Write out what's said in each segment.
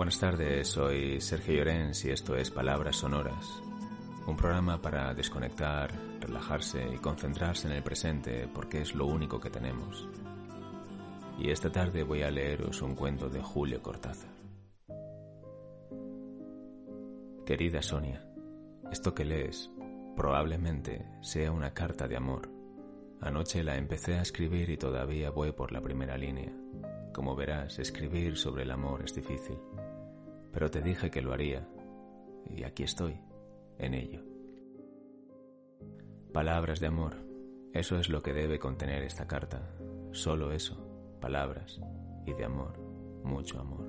Buenas tardes, soy Sergio Llorens y esto es Palabras Sonoras, un programa para desconectar, relajarse y concentrarse en el presente porque es lo único que tenemos. Y esta tarde voy a leeros un cuento de Julio Cortázar. Querida Sonia, esto que lees probablemente sea una carta de amor. Anoche la empecé a escribir y todavía voy por la primera línea. Como verás, escribir sobre el amor es difícil pero te dije que lo haría, y aquí estoy, en ello. Palabras de amor, eso es lo que debe contener esta carta, solo eso, palabras, y de amor, mucho amor.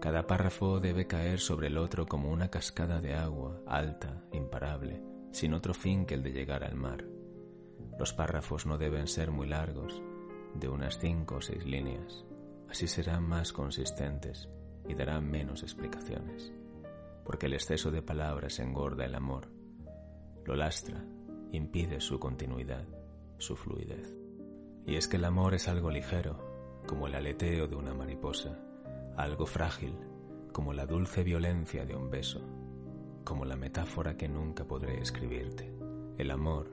Cada párrafo debe caer sobre el otro como una cascada de agua, alta, imparable, sin otro fin que el de llegar al mar. Los párrafos no deben ser muy largos, de unas cinco o seis líneas, así serán más consistentes y dará menos explicaciones, porque el exceso de palabras engorda el amor, lo lastra, impide su continuidad, su fluidez. Y es que el amor es algo ligero, como el aleteo de una mariposa, algo frágil, como la dulce violencia de un beso, como la metáfora que nunca podré escribirte. El amor,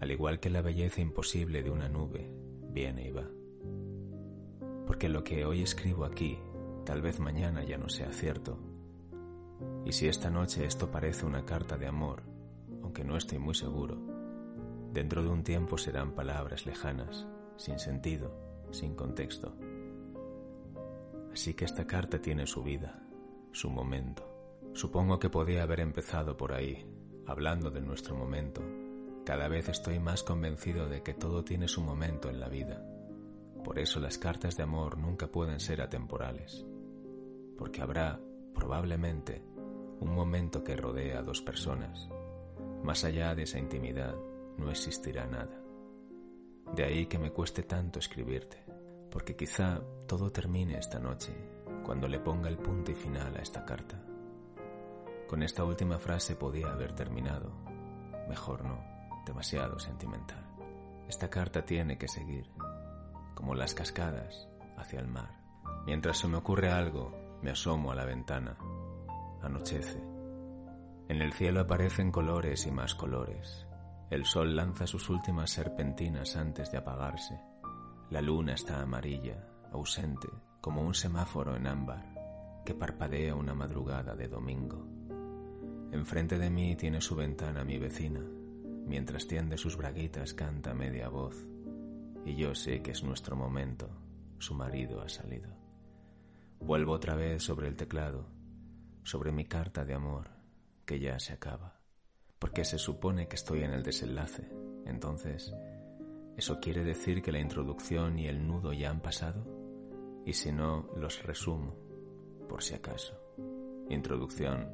al igual que la belleza imposible de una nube, viene y va. Porque lo que hoy escribo aquí Tal vez mañana ya no sea cierto. Y si esta noche esto parece una carta de amor, aunque no estoy muy seguro, dentro de un tiempo serán palabras lejanas, sin sentido, sin contexto. Así que esta carta tiene su vida, su momento. Supongo que podía haber empezado por ahí, hablando de nuestro momento. Cada vez estoy más convencido de que todo tiene su momento en la vida. Por eso las cartas de amor nunca pueden ser atemporales porque habrá, probablemente, un momento que rodea a dos personas. Más allá de esa intimidad no existirá nada. De ahí que me cueste tanto escribirte, porque quizá todo termine esta noche, cuando le ponga el punto y final a esta carta. Con esta última frase podía haber terminado. Mejor no, demasiado sentimental. Esta carta tiene que seguir, como las cascadas, hacia el mar. Mientras se me ocurre algo, me asomo a la ventana. Anochece. En el cielo aparecen colores y más colores. El sol lanza sus últimas serpentinas antes de apagarse. La luna está amarilla, ausente, como un semáforo en ámbar que parpadea una madrugada de domingo. Enfrente de mí tiene su ventana mi vecina. Mientras tiende sus braguitas canta media voz. Y yo sé que es nuestro momento. Su marido ha salido. Vuelvo otra vez sobre el teclado, sobre mi carta de amor, que ya se acaba, porque se supone que estoy en el desenlace. Entonces, ¿eso quiere decir que la introducción y el nudo ya han pasado? Y si no, los resumo, por si acaso. Introducción,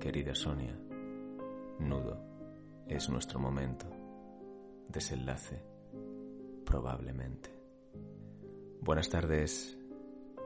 querida Sonia. Nudo, es nuestro momento. Desenlace, probablemente. Buenas tardes